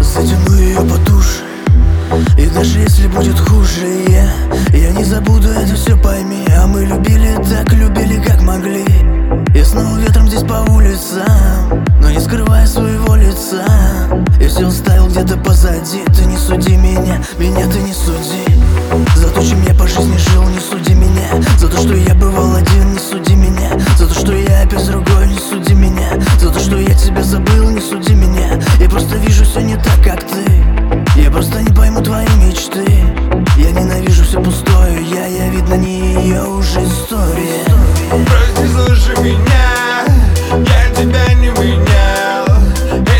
Затяну ее потуше И даже если будет хуже Я, я не забуду это все пойми. А мы любили так, любили как могли. И снова ветром здесь по улицам Но не скрывая своего лица. Я все оставил где-то позади. Ты не суди меня, меня ты не суди ее уже история. Прости, слушай меня Я тебя не менял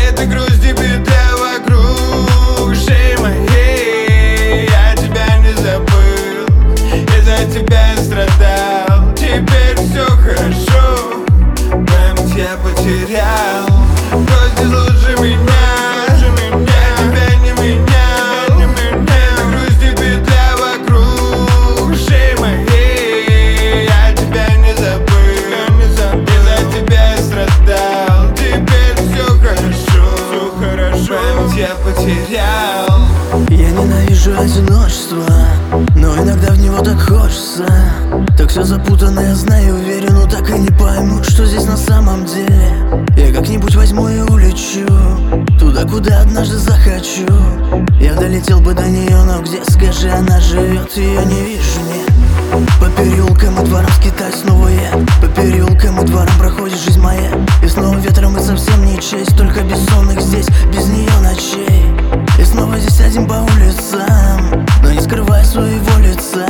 Это грусть и беда вокруг шеи моей. Я тебя не забыл И за тебя страдал. Теперь все хорошо Память я потерял я потерял. Я ненавижу одиночество Но иногда в него так хочется. Так все запутанно, я знаю, верю Но так и не пойму, что здесь на самом деле. Я как-нибудь возьму и улечу Туда, куда однажды захочу. Я долетел бы до нее, но где, скажи, она живет Ее не вижу, нет. По переулкам и дворам скитай снова я. По переулкам и дворам проходит жизнь моя. И снова ветром и совсем не честь Только бессонных здесь, без нее ночей. И снова здесь один по улицам Но не скрывая своего лица.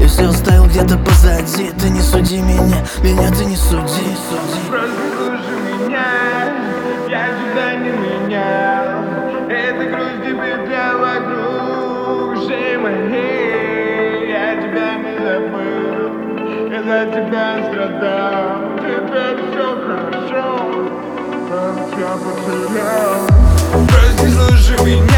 И все оставил где-то позади. Ты не суди меня, меня ты не суди, суди Прослушай меня, я тебя не менял. Это грусть беда вокруг шеи моей. Я тебя не забыл, я за тебя страдал. Теперь я потерял Прости, слушай меня